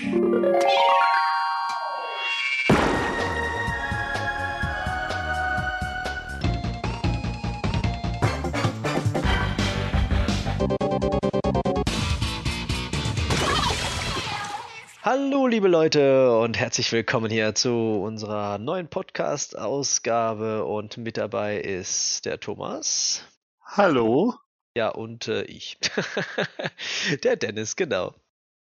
Hallo, liebe Leute, und herzlich willkommen hier zu unserer neuen Podcast-Ausgabe. Und mit dabei ist der Thomas. Hallo. Ja, und äh, ich. der Dennis, genau.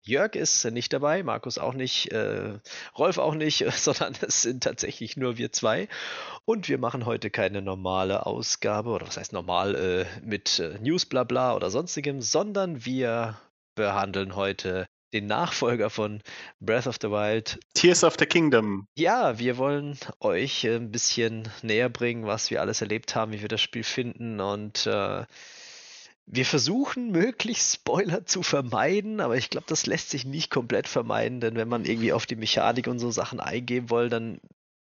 Jörg ist nicht dabei, Markus auch nicht, äh, Rolf auch nicht, sondern es sind tatsächlich nur wir zwei. Und wir machen heute keine normale Ausgabe, oder was heißt normal, äh, mit äh, News, bla bla oder sonstigem, sondern wir behandeln heute den Nachfolger von Breath of the Wild. Tears of the Kingdom. Ja, wir wollen euch ein bisschen näher bringen, was wir alles erlebt haben, wie wir das Spiel finden und äh, wir versuchen möglichst Spoiler zu vermeiden, aber ich glaube, das lässt sich nicht komplett vermeiden, denn wenn man irgendwie auf die Mechanik und so Sachen eingehen will, dann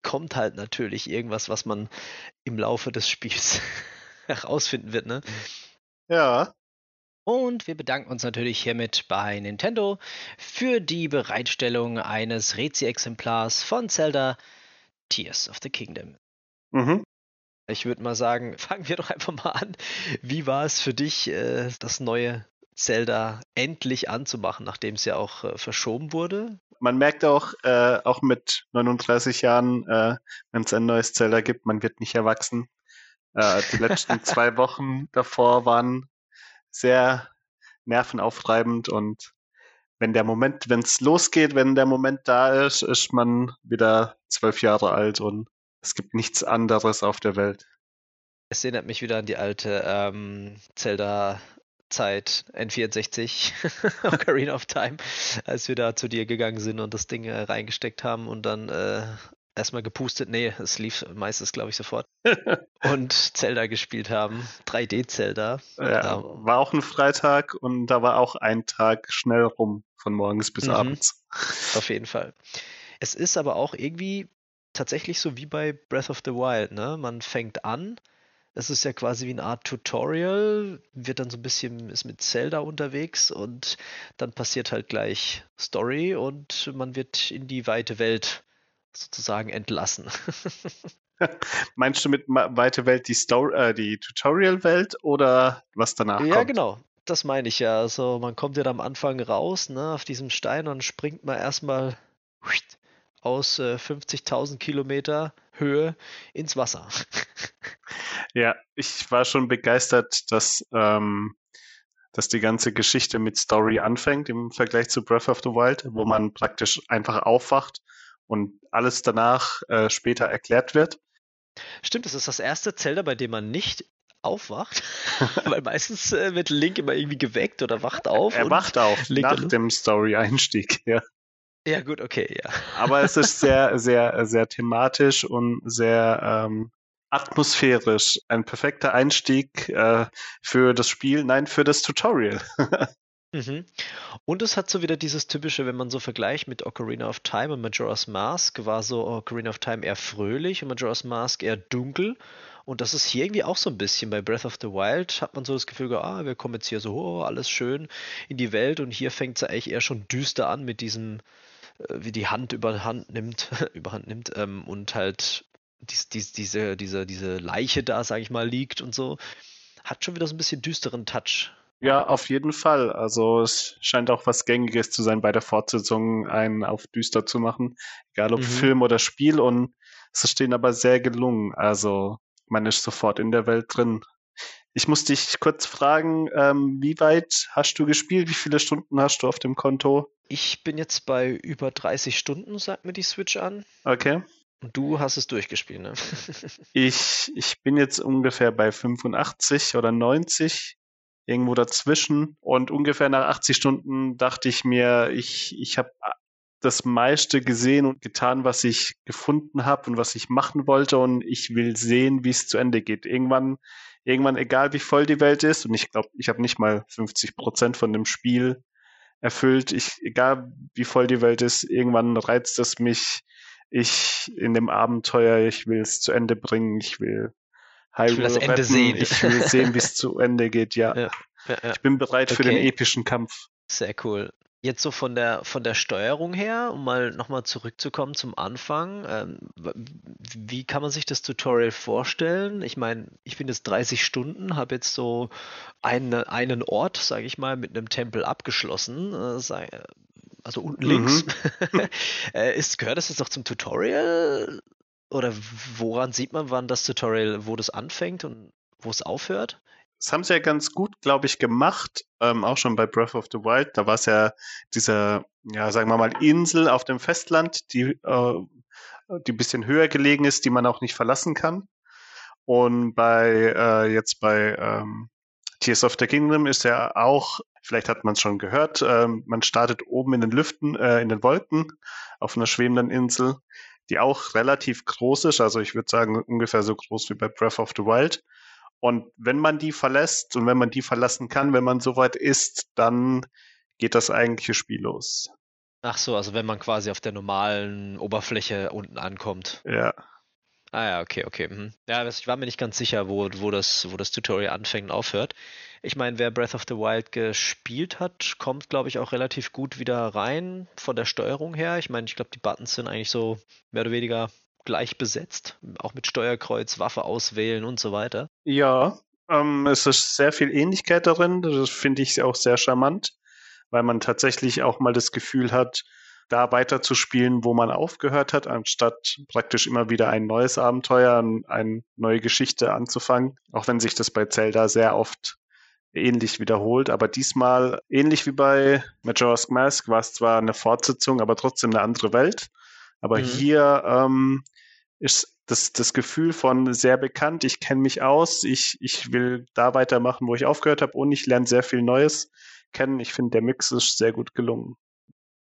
kommt halt natürlich irgendwas, was man im Laufe des Spiels herausfinden wird, ne? Ja. Und wir bedanken uns natürlich hiermit bei Nintendo für die Bereitstellung eines Rezi-Exemplars von Zelda Tears of the Kingdom. Mhm. Ich würde mal sagen, fangen wir doch einfach mal an. Wie war es für dich, äh, das neue Zelda endlich anzumachen, nachdem es ja auch äh, verschoben wurde? Man merkt auch, äh, auch mit 39 Jahren, wenn es ein neues Zelda gibt, man wird nicht erwachsen. Die letzten zwei Wochen davor waren sehr nervenaufreibend und wenn der Moment, wenn es losgeht, wenn der Moment da ist, ist man wieder zwölf Jahre alt und es gibt nichts anderes auf der Welt. Es erinnert mich wieder an die alte ähm, Zelda Zeit N64 Ocarina of Time, als wir da zu dir gegangen sind und das Ding äh, reingesteckt haben und dann äh, erstmal gepustet, nee, es lief meistens, glaube ich, sofort. und Zelda gespielt haben. 3D-Zelda. Ja, war auch ein Freitag und da war auch ein Tag schnell rum, von morgens bis mhm. abends. Auf jeden Fall. Es ist aber auch irgendwie tatsächlich so wie bei Breath of the Wild, ne? Man fängt an, es ist ja quasi wie eine Art Tutorial, wird dann so ein bisschen, ist mit Zelda unterwegs und dann passiert halt gleich Story und man wird in die weite Welt sozusagen entlassen. Meinst du mit weite Welt die, Story, äh, die Tutorial-Welt oder was danach ja, kommt? Ja, genau. Das meine ich ja. Also man kommt ja am Anfang raus, ne, auf diesem Stein und springt man erstmal aus äh, 50.000 Kilometer Höhe ins Wasser. ja, ich war schon begeistert, dass, ähm, dass die ganze Geschichte mit Story anfängt im Vergleich zu Breath of the Wild, wo man praktisch einfach aufwacht und alles danach äh, später erklärt wird. Stimmt, das ist das erste Zelda, bei dem man nicht aufwacht, weil meistens äh, wird Link immer irgendwie geweckt oder wacht auf. Er wacht auf nach dem Story-Einstieg, ja. Ja, gut, okay, ja. Aber es ist sehr, sehr, sehr thematisch und sehr ähm, atmosphärisch. Ein perfekter Einstieg äh, für das Spiel, nein, für das Tutorial. Mhm. Und es hat so wieder dieses typische, wenn man so vergleicht mit Ocarina of Time und Majora's Mask, war so Ocarina of Time eher fröhlich und Majora's Mask eher dunkel. Und das ist hier irgendwie auch so ein bisschen. Bei Breath of the Wild hat man so das Gefühl, ah, wir kommen jetzt hier so, oh, alles schön in die Welt und hier fängt es eigentlich eher schon düster an mit diesem, wie die Hand überhand nimmt, überhand nimmt ähm, und halt dies, dies, diese, diese, diese Leiche da, sag ich mal, liegt und so. Hat schon wieder so ein bisschen düsteren Touch. Ja, auf jeden Fall. Also es scheint auch was Gängiges zu sein bei der Fortsetzung, einen auf düster zu machen, egal ob mhm. Film oder Spiel. Und es ist denen aber sehr gelungen. Also man ist sofort in der Welt drin. Ich muss dich kurz fragen, ähm, wie weit hast du gespielt? Wie viele Stunden hast du auf dem Konto? Ich bin jetzt bei über 30 Stunden, sagt mir die Switch an. Okay. Und du hast es durchgespielt, ne? ich, ich bin jetzt ungefähr bei 85 oder 90 irgendwo dazwischen. Und ungefähr nach 80 Stunden dachte ich mir, ich, ich habe das meiste gesehen und getan, was ich gefunden habe und was ich machen wollte. Und ich will sehen, wie es zu Ende geht. Irgendwann, irgendwann, egal wie voll die Welt ist, und ich glaube, ich habe nicht mal 50 Prozent von dem Spiel erfüllt. Ich, egal wie voll die Welt ist, irgendwann reizt es mich. Ich in dem Abenteuer, ich will es zu Ende bringen, ich will Hyrule ich will das Ende retten. sehen. Ich will sehen, wie es zu Ende geht, ja. Ja, ja, ja. Ich bin bereit okay. für den epischen Kampf. Sehr cool. Jetzt so von der von der Steuerung her, um mal nochmal zurückzukommen zum Anfang, ähm, wie kann man sich das Tutorial vorstellen? Ich meine, ich bin jetzt 30 Stunden, habe jetzt so eine, einen Ort, sage ich mal, mit einem Tempel abgeschlossen, äh, also unten mhm. links. äh, ist, gehört das jetzt auch zum Tutorial? Oder woran sieht man, wann das Tutorial, wo das anfängt und wo es aufhört? Das haben sie ja ganz gut, glaube ich, gemacht, ähm, auch schon bei Breath of the Wild. Da war es ja diese, ja, sagen wir mal, Insel auf dem Festland, die, äh, die ein bisschen höher gelegen ist, die man auch nicht verlassen kann. Und bei äh, jetzt bei ähm, Tears of the Kingdom ist ja auch, vielleicht hat man es schon gehört, äh, man startet oben in den Lüften, äh, in den Wolken auf einer schwebenden Insel, die auch relativ groß ist. Also ich würde sagen ungefähr so groß wie bei Breath of the Wild. Und wenn man die verlässt und wenn man die verlassen kann, wenn man soweit ist, dann geht das eigentliche Spiel los. Ach so, also wenn man quasi auf der normalen Oberfläche unten ankommt. Ja. Ah ja, okay, okay. Mhm. Ja, ich war mir nicht ganz sicher, wo, wo, das, wo das Tutorial anfängt und aufhört. Ich meine, wer Breath of the Wild gespielt hat, kommt, glaube ich, auch relativ gut wieder rein von der Steuerung her. Ich meine, ich glaube, die Buttons sind eigentlich so mehr oder weniger gleich besetzt, auch mit Steuerkreuz, Waffe auswählen und so weiter. Ja, ähm, es ist sehr viel Ähnlichkeit darin. Das finde ich auch sehr charmant, weil man tatsächlich auch mal das Gefühl hat, da weiterzuspielen, wo man aufgehört hat, anstatt praktisch immer wieder ein neues Abenteuer, eine neue Geschichte anzufangen. Auch wenn sich das bei Zelda sehr oft ähnlich wiederholt, aber diesmal ähnlich wie bei Majora's Mask war es zwar eine Fortsetzung, aber trotzdem eine andere Welt. Aber mhm. hier ähm, ist das, das Gefühl von sehr bekannt, ich kenne mich aus, ich, ich will da weitermachen, wo ich aufgehört habe und ich lerne sehr viel Neues kennen. Ich finde, der Mix ist sehr gut gelungen.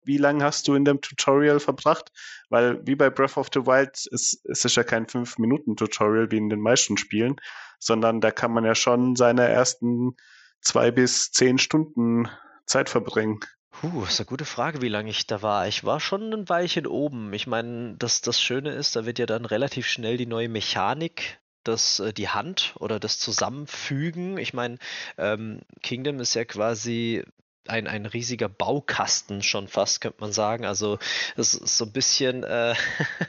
Wie lange hast du in dem Tutorial verbracht? Weil wie bei Breath of the Wild ist, ist es ja kein 5-Minuten-Tutorial wie in den meisten Spielen, sondern da kann man ja schon seine ersten zwei bis zehn Stunden Zeit verbringen. Puh, ist eine gute Frage, wie lange ich da war. Ich war schon ein Weilchen oben. Ich meine, das, das Schöne ist, da wird ja dann relativ schnell die neue Mechanik das, äh, die Hand oder das Zusammenfügen. Ich meine, ähm, Kingdom ist ja quasi ein, ein riesiger Baukasten schon fast, könnte man sagen. Also es ist so ein bisschen, äh,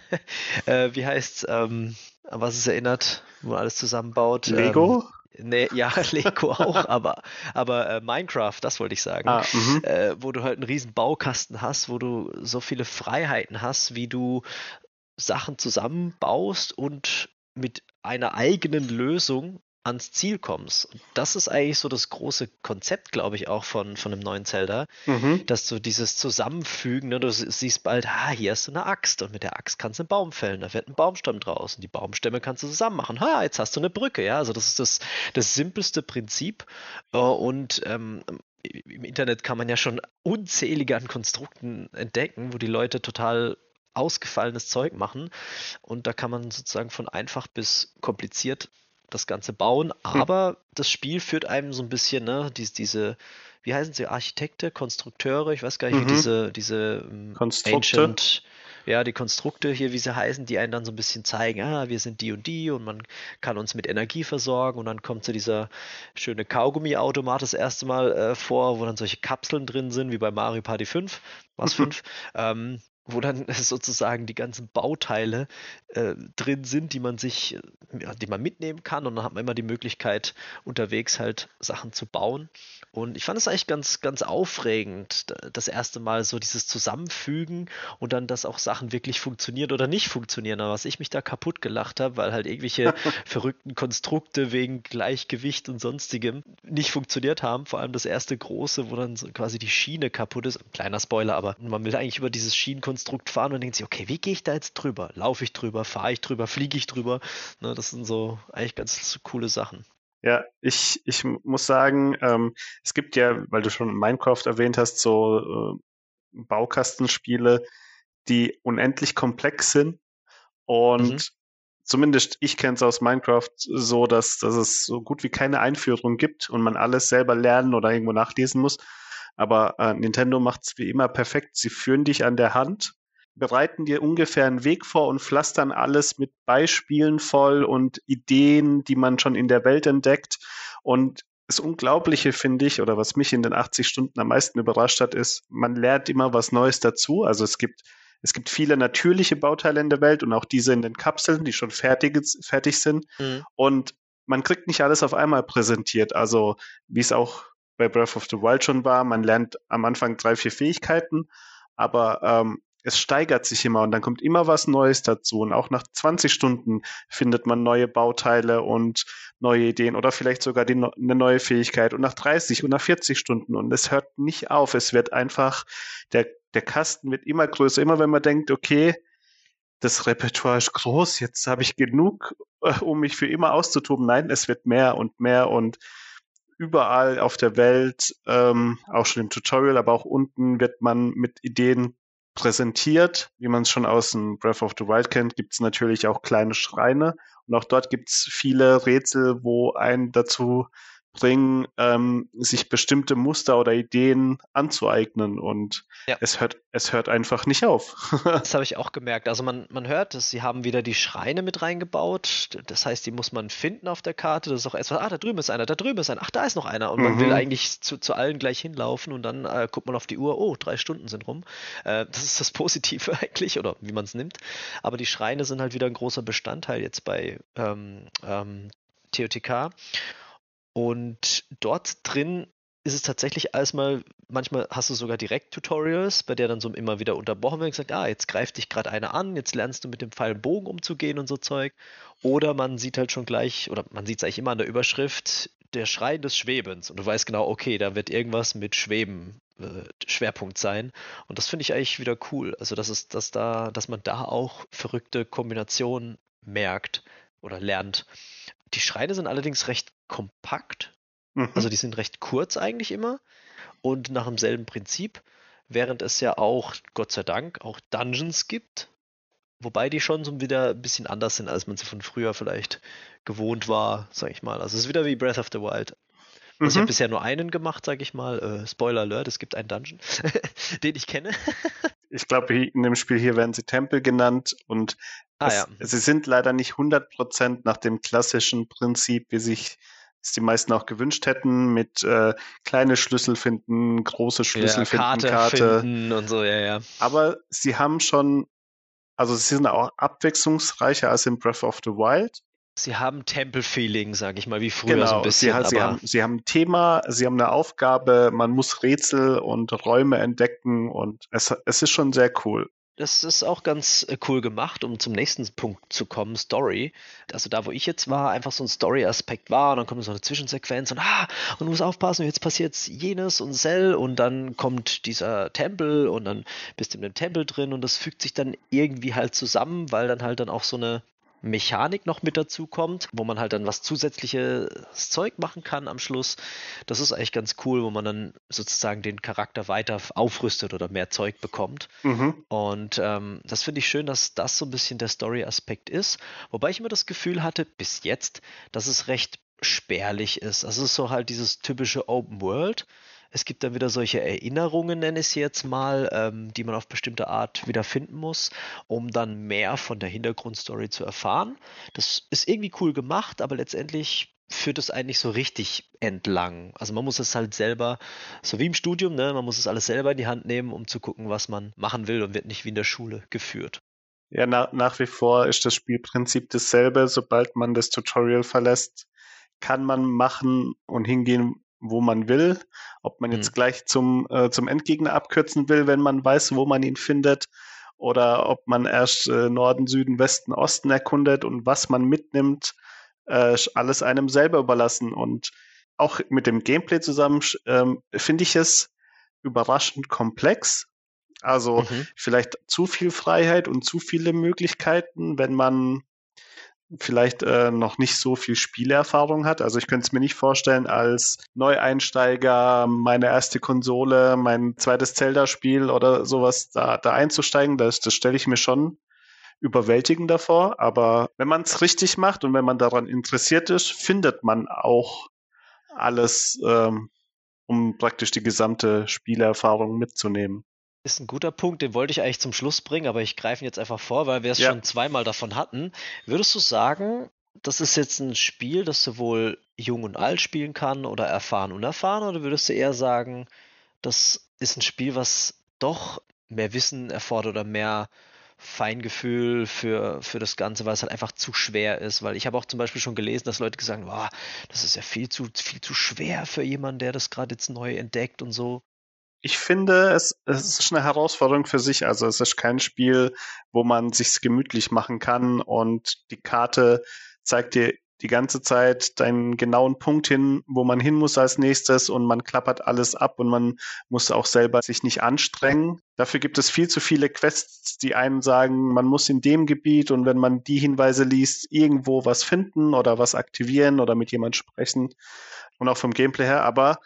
äh, wie heißt ähm, was es erinnert, wo man alles zusammenbaut. Lego? Ähm, Nee, ja, Lego auch, aber, aber äh, Minecraft, das wollte ich sagen. Ah, äh, wo du halt einen riesen Baukasten hast, wo du so viele Freiheiten hast, wie du Sachen zusammenbaust und mit einer eigenen Lösung ans Ziel kommst. Und das ist eigentlich so das große Konzept, glaube ich, auch von, von einem neuen Zelda, mhm. dass du dieses Zusammenfügen, ne, du siehst bald, ah, hier hast du eine Axt und mit der Axt kannst du einen Baum fällen, da wird ein Baumstamm draus und die Baumstämme kannst du zusammen machen. Ha, jetzt hast du eine Brücke, ja, also das ist das, das simpelste Prinzip äh, und ähm, im Internet kann man ja schon unzählige an Konstrukten entdecken, wo die Leute total ausgefallenes Zeug machen. Und da kann man sozusagen von einfach bis kompliziert das Ganze bauen, aber hm. das Spiel führt einem so ein bisschen, ne, diese, diese wie heißen sie, Architekte, Konstrukteure, ich weiß gar nicht, mhm. wie diese, diese um, Ancient, ja, die Konstrukte hier, wie sie heißen, die einen dann so ein bisschen zeigen, ah, wir sind die und die und man kann uns mit Energie versorgen und dann kommt so dieser schöne Kaugummi-Automat das erste Mal äh, vor, wo dann solche Kapseln drin sind, wie bei Mario Party 5, was 5, ähm, wo dann sozusagen die ganzen Bauteile äh, drin sind, die man sich, ja, die man mitnehmen kann und dann hat man immer die Möglichkeit, unterwegs halt Sachen zu bauen. Und ich fand es eigentlich ganz, ganz aufregend, das erste Mal so dieses Zusammenfügen und dann, dass auch Sachen wirklich funktionieren oder nicht funktionieren. Aber was ich mich da kaputt gelacht habe, weil halt irgendwelche verrückten Konstrukte wegen Gleichgewicht und sonstigem nicht funktioniert haben. Vor allem das erste große, wo dann so quasi die Schiene kaputt ist. Ein kleiner Spoiler, aber man will eigentlich über dieses Schienenkonstrukt fahren und denkt sich, okay, wie gehe ich da jetzt drüber? Laufe ich drüber, fahre ich drüber, fliege ich drüber? Ne, das sind so eigentlich ganz coole Sachen. Ja, ich, ich muss sagen, ähm, es gibt ja, weil du schon Minecraft erwähnt hast, so äh, Baukastenspiele, die unendlich komplex sind. Und mhm. zumindest ich kenne es aus Minecraft so, dass, dass es so gut wie keine Einführung gibt und man alles selber lernen oder irgendwo nachlesen muss. Aber äh, Nintendo macht es wie immer perfekt. Sie führen dich an der Hand bereiten dir ungefähr einen Weg vor und pflastern alles mit Beispielen voll und Ideen, die man schon in der Welt entdeckt. Und das Unglaubliche finde ich, oder was mich in den 80 Stunden am meisten überrascht hat, ist, man lernt immer was Neues dazu. Also es gibt, es gibt viele natürliche Bauteile in der Welt und auch diese in den Kapseln, die schon fertig, fertig sind. Mhm. Und man kriegt nicht alles auf einmal präsentiert. Also wie es auch bei Breath of the Wild schon war, man lernt am Anfang drei, vier Fähigkeiten, aber ähm, es steigert sich immer und dann kommt immer was Neues dazu. Und auch nach 20 Stunden findet man neue Bauteile und neue Ideen oder vielleicht sogar die, eine neue Fähigkeit und nach 30 und nach 40 Stunden. Und es hört nicht auf. Es wird einfach, der, der Kasten wird immer größer. Immer wenn man denkt, okay, das Repertoire ist groß, jetzt habe ich genug, äh, um mich für immer auszutoben. Nein, es wird mehr und mehr und überall auf der Welt, ähm, auch schon im Tutorial, aber auch unten wird man mit Ideen präsentiert. Wie man es schon aus dem Breath of the Wild kennt, gibt es natürlich auch kleine Schreine. Und auch dort gibt es viele Rätsel, wo einen dazu bringen, ähm, sich bestimmte Muster oder Ideen anzueignen und ja. es hört es hört einfach nicht auf. das habe ich auch gemerkt. Also man, man hört, dass sie haben wieder die Schreine mit reingebaut. Das heißt, die muss man finden auf der Karte. Das ist auch etwas, ah, da drüben ist einer, da drüben ist einer, ach, da ist noch einer. Und man mhm. will eigentlich zu, zu allen gleich hinlaufen und dann äh, guckt man auf die Uhr, oh, drei Stunden sind rum. Äh, das ist das Positive eigentlich, oder wie man es nimmt. Aber die Schreine sind halt wieder ein großer Bestandteil jetzt bei ähm, ähm, TOTK. Und dort drin ist es tatsächlich alles mal, manchmal hast du sogar direkt Tutorials, bei der dann so immer wieder unterbrochen wird und gesagt, ah, jetzt greift dich gerade einer an, jetzt lernst du mit dem Pfeil Bogen umzugehen und so Zeug. Oder man sieht halt schon gleich, oder man sieht es eigentlich immer an der Überschrift, der Schrei des Schwebens. Und du weißt genau, okay, da wird irgendwas mit Schweben äh, Schwerpunkt sein. Und das finde ich eigentlich wieder cool. Also, dass es, dass da, dass man da auch verrückte Kombinationen merkt oder lernt. Die Schreine sind allerdings recht kompakt. Mhm. Also die sind recht kurz eigentlich immer und nach demselben Prinzip, während es ja auch, Gott sei Dank, auch Dungeons gibt. Wobei die schon so wieder ein bisschen anders sind, als man sie von früher vielleicht gewohnt war, sag ich mal. Also es ist wieder wie Breath of the Wild. Also mhm. Ich habe bisher nur einen gemacht, sag ich mal. Äh, Spoiler Alert, es gibt einen Dungeon, den ich kenne. ich glaube, in dem Spiel hier werden sie Tempel genannt und Ah, es, ja. Sie sind leider nicht 100% nach dem klassischen Prinzip, wie sich es die meisten auch gewünscht hätten, mit äh, kleine Schlüssel finden, große Schlüssel ja, finden, Karte, Karte finden und so, ja, ja. Aber sie haben schon, also sie sind auch abwechslungsreicher als in Breath of the Wild. Sie haben Tempel-Feeling, sag ich mal, wie früher genau, so ein bisschen. Sie, sie, haben, sie haben ein Thema, sie haben eine Aufgabe, man muss Rätsel und Räume entdecken und es, es ist schon sehr cool. Das ist auch ganz äh, cool gemacht, um zum nächsten Punkt zu kommen, Story. Also da, wo ich jetzt war, einfach so ein Story-Aspekt war und dann kommt so eine Zwischensequenz und ah, und du musst aufpassen, jetzt passiert jenes und Cell und dann kommt dieser Tempel und dann bist du in dem Tempel drin und das fügt sich dann irgendwie halt zusammen, weil dann halt dann auch so eine Mechanik noch mit dazu kommt, wo man halt dann was zusätzliches Zeug machen kann am Schluss. Das ist eigentlich ganz cool, wo man dann sozusagen den Charakter weiter aufrüstet oder mehr Zeug bekommt. Mhm. Und ähm, das finde ich schön, dass das so ein bisschen der Story-Aspekt ist. Wobei ich immer das Gefühl hatte, bis jetzt, dass es recht spärlich ist. Also es ist so halt dieses typische Open World. Es gibt dann wieder solche Erinnerungen, nenne ich es jetzt mal, ähm, die man auf bestimmte Art wieder finden muss, um dann mehr von der Hintergrundstory zu erfahren. Das ist irgendwie cool gemacht, aber letztendlich führt es eigentlich so richtig entlang. Also man muss es halt selber, so wie im Studium, ne, man muss es alles selber in die Hand nehmen, um zu gucken, was man machen will und wird nicht wie in der Schule geführt. Ja, na, nach wie vor ist das Spielprinzip dasselbe. Sobald man das Tutorial verlässt, kann man machen und hingehen, wo man will. Ob man jetzt mhm. gleich zum, äh, zum Endgegner abkürzen will, wenn man weiß, wo man ihn findet, oder ob man erst äh, Norden, Süden, Westen, Osten erkundet und was man mitnimmt, äh, alles einem selber überlassen. Und auch mit dem Gameplay zusammen ähm, finde ich es überraschend komplex. Also mhm. vielleicht zu viel Freiheit und zu viele Möglichkeiten, wenn man vielleicht äh, noch nicht so viel Spielerfahrung hat. Also ich könnte es mir nicht vorstellen, als Neueinsteiger meine erste Konsole, mein zweites Zelda-Spiel oder sowas da, da einzusteigen. Das, das stelle ich mir schon überwältigender vor. Aber wenn man es richtig macht und wenn man daran interessiert ist, findet man auch alles, ähm, um praktisch die gesamte Spielerfahrung mitzunehmen ist ein guter Punkt, den wollte ich eigentlich zum Schluss bringen, aber ich greife ihn jetzt einfach vor, weil wir es ja. schon zweimal davon hatten. Würdest du sagen, das ist jetzt ein Spiel, das sowohl jung und alt spielen kann oder erfahren, unerfahren? Oder würdest du eher sagen, das ist ein Spiel, was doch mehr Wissen erfordert oder mehr Feingefühl für, für das Ganze, weil es halt einfach zu schwer ist. Weil ich habe auch zum Beispiel schon gelesen, dass Leute gesagt haben, das ist ja viel zu, viel zu schwer für jemanden, der das gerade jetzt neu entdeckt und so. Ich finde, es, es ist eine Herausforderung für sich. Also es ist kein Spiel, wo man sich's gemütlich machen kann und die Karte zeigt dir die ganze Zeit deinen genauen Punkt hin, wo man hin muss als nächstes und man klappert alles ab und man muss auch selber sich nicht anstrengen. Dafür gibt es viel zu viele Quests, die einem sagen, man muss in dem Gebiet und wenn man die Hinweise liest, irgendwo was finden oder was aktivieren oder mit jemand sprechen und auch vom Gameplay her. Aber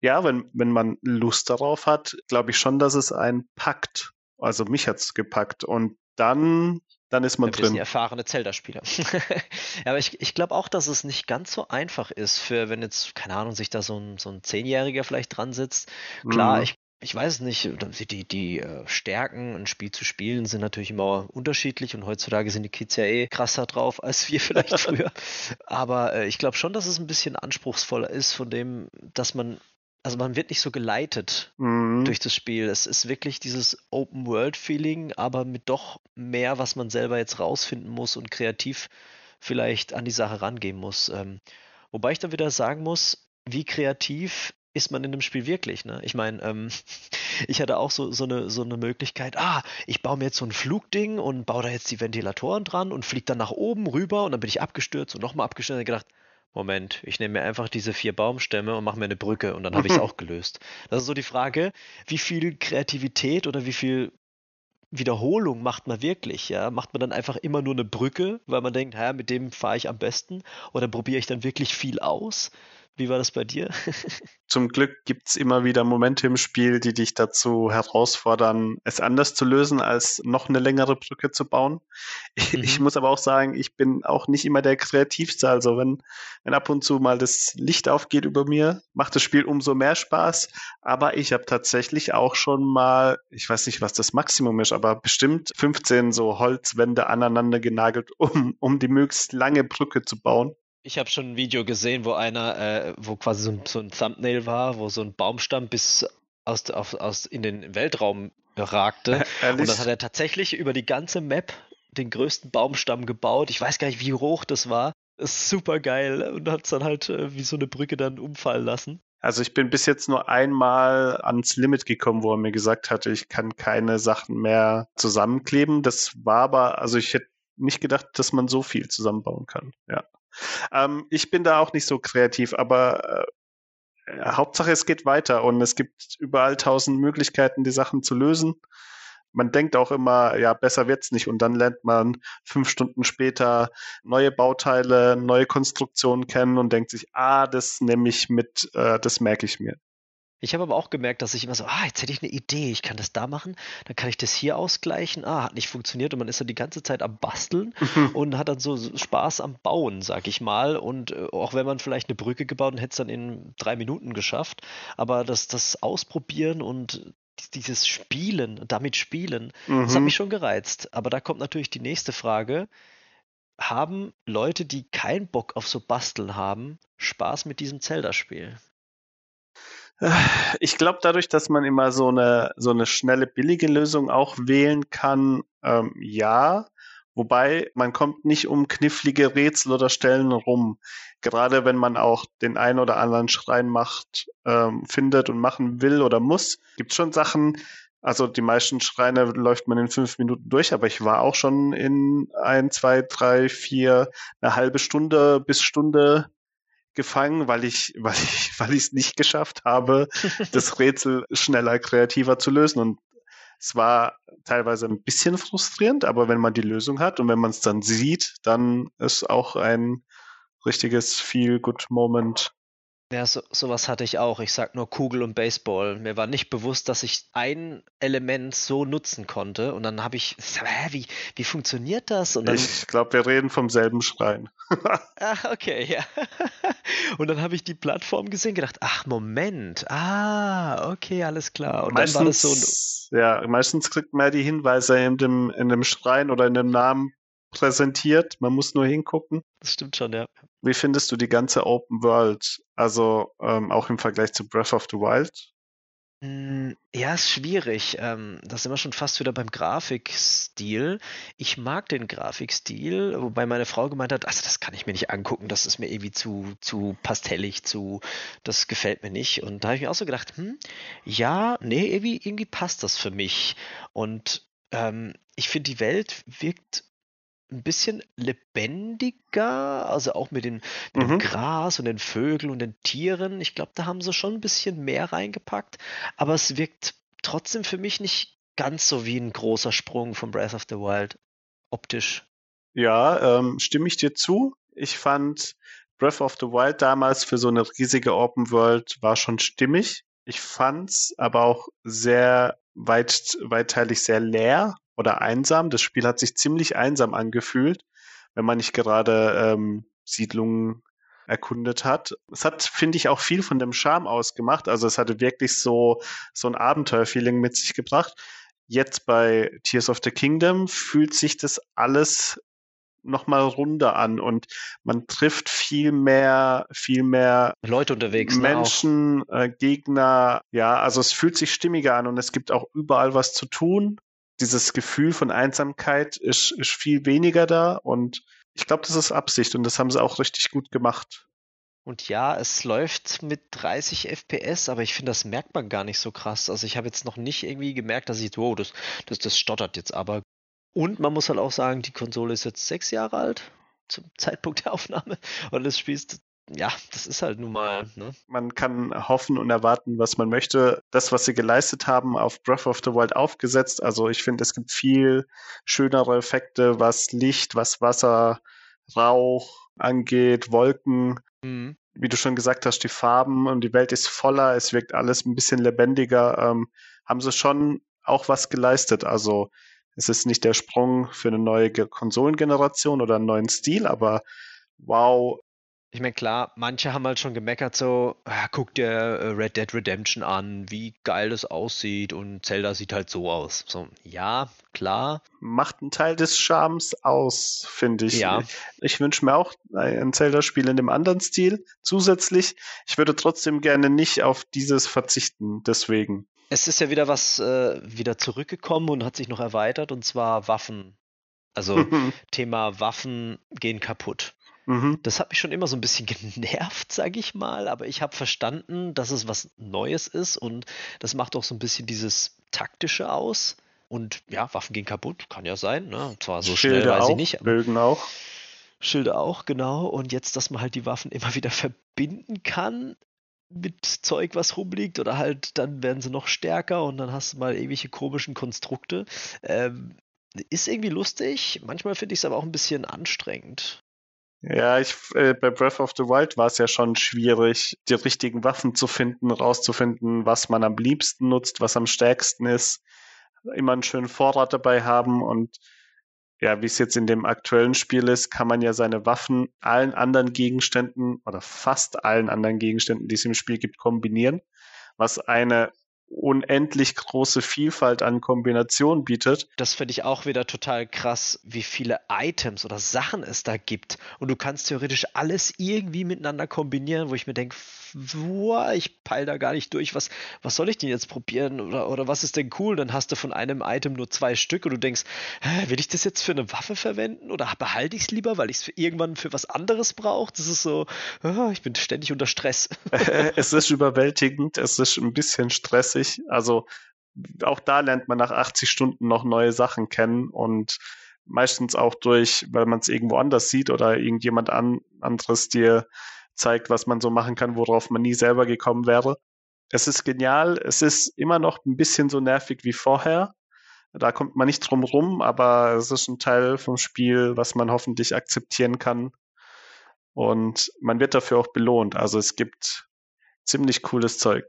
ja, wenn, wenn man Lust darauf hat, glaube ich schon, dass es einen packt. Also mich hat's gepackt und dann dann ist man ja, drin. erfahrene Zelda-Spieler. ja, aber ich, ich glaube auch, dass es nicht ganz so einfach ist, für wenn jetzt, keine Ahnung, sich da so ein, so ein Zehnjähriger vielleicht dran sitzt. Klar, mhm. ich, ich weiß nicht, die, die äh, Stärken, ein Spiel zu spielen, sind natürlich immer unterschiedlich und heutzutage sind die Kids ja eh krasser drauf als wir vielleicht früher. Aber äh, ich glaube schon, dass es ein bisschen anspruchsvoller ist, von dem, dass man also man wird nicht so geleitet mhm. durch das Spiel. Es ist wirklich dieses Open-World-Feeling, aber mit doch mehr, was man selber jetzt rausfinden muss und kreativ vielleicht an die Sache rangehen muss. Ähm, wobei ich dann wieder sagen muss, wie kreativ ist man in dem Spiel wirklich? Ne? Ich meine, ähm, ich hatte auch so, so, eine, so eine Möglichkeit, ah, ich baue mir jetzt so ein Flugding und baue da jetzt die Ventilatoren dran und fliege dann nach oben rüber und dann bin ich abgestürzt und nochmal abgestürzt und gedacht, Moment, ich nehme mir einfach diese vier Baumstämme und mache mir eine Brücke und dann habe ich es auch gelöst. Das ist so die Frage, wie viel Kreativität oder wie viel Wiederholung macht man wirklich? Ja? Macht man dann einfach immer nur eine Brücke, weil man denkt, ja, mit dem fahre ich am besten? Oder probiere ich dann wirklich viel aus? Wie war das bei dir? Zum Glück gibt's immer wieder Momente im Spiel, die dich dazu herausfordern, es anders zu lösen, als noch eine längere Brücke zu bauen. Mhm. Ich muss aber auch sagen, ich bin auch nicht immer der Kreativste. Also wenn, wenn ab und zu mal das Licht aufgeht über mir, macht das Spiel umso mehr Spaß. Aber ich habe tatsächlich auch schon mal, ich weiß nicht, was das Maximum ist, aber bestimmt 15 so Holzwände aneinander genagelt, um, um die möglichst lange Brücke zu bauen. Ich habe schon ein Video gesehen, wo einer, äh, wo quasi so ein, so ein, Thumbnail war, wo so ein Baumstamm bis aus, auf, aus in den Weltraum ragte. Ehrlich? Und dann hat er tatsächlich über die ganze Map den größten Baumstamm gebaut. Ich weiß gar nicht, wie hoch das war. Das ist super geil und hat es dann halt äh, wie so eine Brücke dann umfallen lassen. Also ich bin bis jetzt nur einmal ans Limit gekommen, wo er mir gesagt hatte, ich kann keine Sachen mehr zusammenkleben. Das war aber, also ich hätte nicht gedacht, dass man so viel zusammenbauen kann. Ja. Ähm, ich bin da auch nicht so kreativ, aber äh, Hauptsache es geht weiter und es gibt überall tausend Möglichkeiten, die Sachen zu lösen. Man denkt auch immer, ja, besser wird's nicht und dann lernt man fünf Stunden später neue Bauteile, neue Konstruktionen kennen und denkt sich, ah, das nehme ich mit, äh, das merke ich mir. Ich habe aber auch gemerkt, dass ich immer so, ah, jetzt hätte ich eine Idee, ich kann das da machen, dann kann ich das hier ausgleichen. Ah, hat nicht funktioniert und man ist dann die ganze Zeit am Basteln und hat dann so Spaß am Bauen, sag ich mal. Und äh, auch wenn man vielleicht eine Brücke gebaut und hätte es dann in drei Minuten geschafft, aber das, das Ausprobieren und dieses Spielen, damit Spielen, mhm. das hat mhm. mich schon gereizt. Aber da kommt natürlich die nächste Frage. Haben Leute, die keinen Bock auf so Basteln haben, Spaß mit diesem Zelda-Spiel? Ich glaube, dadurch, dass man immer so eine, so eine schnelle, billige Lösung auch wählen kann, ähm, ja. Wobei man kommt nicht um knifflige Rätsel oder Stellen rum. Gerade wenn man auch den ein oder anderen Schrein macht, ähm, findet und machen will oder muss, gibt schon Sachen, also die meisten Schreine läuft man in fünf Minuten durch, aber ich war auch schon in ein, zwei, drei, vier, eine halbe Stunde bis Stunde gefangen, weil ich, weil ich, weil ich es nicht geschafft habe, das Rätsel schneller, kreativer zu lösen. Und es war teilweise ein bisschen frustrierend, aber wenn man die Lösung hat und wenn man es dann sieht, dann ist auch ein richtiges Feel-Good-Moment ja, so, sowas hatte ich auch. Ich sag nur Kugel und Baseball. Mir war nicht bewusst, dass ich ein Element so nutzen konnte. Und dann habe ich, hä, wie, wie funktioniert das? Und dann, ich glaube, wir reden vom selben Schrein. ach, okay, ja. Und dann habe ich die Plattform gesehen, gedacht, ach, Moment. Ah, okay, alles klar. Und meistens, dann war das so. Ja, meistens kriegt man die Hinweise in dem, in dem Schrein oder in dem Namen präsentiert. Man muss nur hingucken. Das stimmt schon, ja. Wie findest du die ganze Open World? Also ähm, auch im Vergleich zu Breath of the Wild? Hm, ja, ist schwierig. Ähm, da sind wir schon fast wieder beim Grafikstil. Ich mag den Grafikstil, wobei meine Frau gemeint hat, also das kann ich mir nicht angucken, das ist mir irgendwie zu, zu pastellig, zu, das gefällt mir nicht. Und da habe ich mir auch so gedacht, hm, ja, nee, irgendwie, irgendwie passt das für mich. Und ähm, ich finde, die Welt wirkt ein bisschen lebendiger, also auch mit, den, mit dem Mhm. Gras und den Vögeln und den Tieren. Ich glaube, da haben sie schon ein bisschen mehr reingepackt, aber es wirkt trotzdem für mich nicht ganz so wie ein großer Sprung von Breath of the Wild optisch. Ja, ähm, stimme ich dir zu. Ich fand Breath of the Wild damals für so eine riesige Open World war schon stimmig. Ich fand's aber auch sehr weit, weiteilig sehr leer oder einsam. Das Spiel hat sich ziemlich einsam angefühlt, wenn man nicht gerade ähm, Siedlungen erkundet hat. Es hat, finde ich, auch viel von dem Charme ausgemacht. Also es hatte wirklich so, so ein Abenteuerfeeling mit sich gebracht. Jetzt bei Tears of the Kingdom fühlt sich das alles nochmal runder an und man trifft viel mehr, viel mehr Leute unterwegs, ne. Menschen, äh, Gegner, ja, also es fühlt sich stimmiger an und es gibt auch überall was zu tun. Dieses Gefühl von Einsamkeit ist, ist viel weniger da und ich glaube, das ist Absicht und das haben sie auch richtig gut gemacht. Und ja, es läuft mit 30 FPS, aber ich finde, das merkt man gar nicht so krass. Also ich habe jetzt noch nicht irgendwie gemerkt, dass ich, wow, das, das, das stottert jetzt aber. Und man muss halt auch sagen, die Konsole ist jetzt sechs Jahre alt zum Zeitpunkt der Aufnahme und das Spiel ist, ja, das ist halt nun mal, ne? Man kann hoffen und erwarten, was man möchte. Das, was sie geleistet haben, auf Breath of the Wild aufgesetzt. Also ich finde, es gibt viel schönere Effekte, was Licht, was Wasser, Rauch angeht, Wolken. Mhm. Wie du schon gesagt hast, die Farben und die Welt ist voller, es wirkt alles ein bisschen lebendiger. Ähm, haben sie schon auch was geleistet. Also es ist nicht der Sprung für eine neue Ge- Konsolengeneration oder einen neuen Stil, aber wow, Ich meine, klar, manche haben halt schon gemeckert, so, ah, guck dir äh, Red Dead Redemption an, wie geil das aussieht und Zelda sieht halt so aus. So, ja, klar, macht einen Teil des Charmes aus, finde ich. Ja. Ich, ich wünsche mir auch ein Zelda-Spiel in dem anderen Stil zusätzlich. Ich würde trotzdem gerne nicht auf dieses verzichten, deswegen. Es ist ja wieder was äh, wieder zurückgekommen und hat sich noch erweitert, und zwar Waffen. Also Thema Waffen gehen kaputt. Mhm. Das hat mich schon immer so ein bisschen genervt, sage ich mal, aber ich habe verstanden, dass es was Neues ist und das macht auch so ein bisschen dieses taktische aus. Und ja, Waffen gehen kaputt, kann ja sein. Ne? Zwar so schnell Schilde weiß auch, ich nicht, Bögen auch. Schilde auch, genau. Und jetzt, dass man halt die Waffen immer wieder verbinden kann mit Zeug, was rumliegt, oder halt dann werden sie noch stärker und dann hast du mal ewige komischen Konstrukte. Ähm, ist irgendwie lustig. Manchmal finde ich es aber auch ein bisschen anstrengend. Ja, ich, äh, bei Breath of the Wild war es ja schon schwierig, die richtigen Waffen zu finden, rauszufinden, was man am liebsten nutzt, was am stärksten ist. Immer einen schönen Vorrat dabei haben und ja, wie es jetzt in dem aktuellen Spiel ist, kann man ja seine Waffen allen anderen Gegenständen oder fast allen anderen Gegenständen, die es im Spiel gibt, kombinieren, was eine unendlich große Vielfalt an Kombinationen bietet. Das finde ich auch wieder total krass, wie viele Items oder Sachen es da gibt. Und du kannst theoretisch alles irgendwie miteinander kombinieren, wo ich mir denke, boah, ich peil da gar nicht durch. Was, was soll ich denn jetzt probieren? Oder, oder was ist denn cool? Dann hast du von einem Item nur zwei Stück und du denkst, hä, will ich das jetzt für eine Waffe verwenden? Oder behalte ich es lieber, weil ich es irgendwann für was anderes brauche? Das ist so, ah, ich bin ständig unter Stress. es ist überwältigend, es ist ein bisschen stressig. Also auch da lernt man nach 80 Stunden noch neue Sachen kennen und meistens auch durch, weil man es irgendwo anders sieht oder irgendjemand an, anderes dir zeigt, was man so machen kann, worauf man nie selber gekommen wäre. Es ist genial, es ist immer noch ein bisschen so nervig wie vorher. Da kommt man nicht drum rum, aber es ist ein Teil vom Spiel, was man hoffentlich akzeptieren kann. Und man wird dafür auch belohnt. Also es gibt ziemlich cooles Zeug.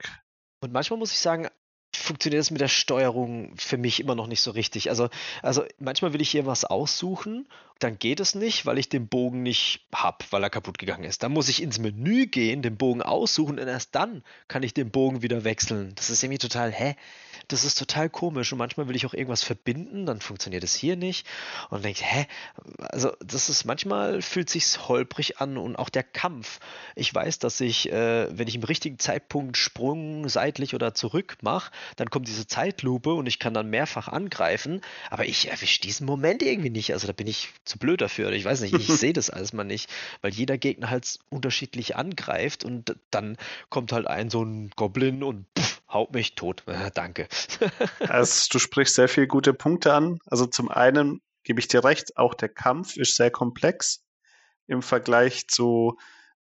Und manchmal muss ich sagen, funktioniert das mit der Steuerung für mich immer noch nicht so richtig. Also, also manchmal will ich hier was aussuchen, dann geht es nicht, weil ich den Bogen nicht habe, weil er kaputt gegangen ist. Dann muss ich ins Menü gehen, den Bogen aussuchen und erst dann kann ich den Bogen wieder wechseln. Das ist irgendwie total, hä? Das ist total komisch und manchmal will ich auch irgendwas verbinden, dann funktioniert es hier nicht und denke, hä? Also das ist manchmal fühlt sich's holprig an und auch der Kampf. Ich weiß, dass ich, äh, wenn ich im richtigen Zeitpunkt Sprung seitlich oder zurück mache, dann kommt diese Zeitlupe und ich kann dann mehrfach angreifen, aber ich erwische diesen Moment irgendwie nicht. Also da bin ich zu blöd dafür. Ich weiß nicht, ich sehe das alles mal nicht, weil jeder Gegner halt unterschiedlich angreift und dann kommt halt ein so ein Goblin und pff, haut mich tot. Danke. also, du sprichst sehr viele gute Punkte an. Also zum einen gebe ich dir recht, auch der Kampf ist sehr komplex im Vergleich zu,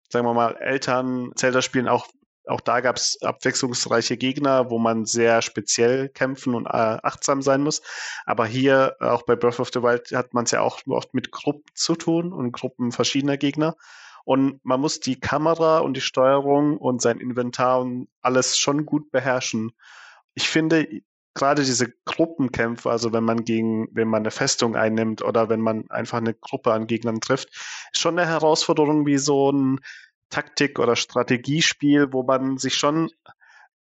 sagen wir mal, Eltern Zelda-Spielen auch auch da gab es abwechslungsreiche Gegner, wo man sehr speziell kämpfen und äh, achtsam sein muss. Aber hier, auch bei Breath of the Wild, hat man es ja auch oft mit Gruppen zu tun und Gruppen verschiedener Gegner. Und man muss die Kamera und die Steuerung und sein Inventar und alles schon gut beherrschen. Ich finde, gerade diese Gruppenkämpfe, also wenn man gegen, wenn man eine Festung einnimmt oder wenn man einfach eine Gruppe an Gegnern trifft, ist schon eine Herausforderung wie so ein Taktik- oder Strategiespiel, wo man sich schon,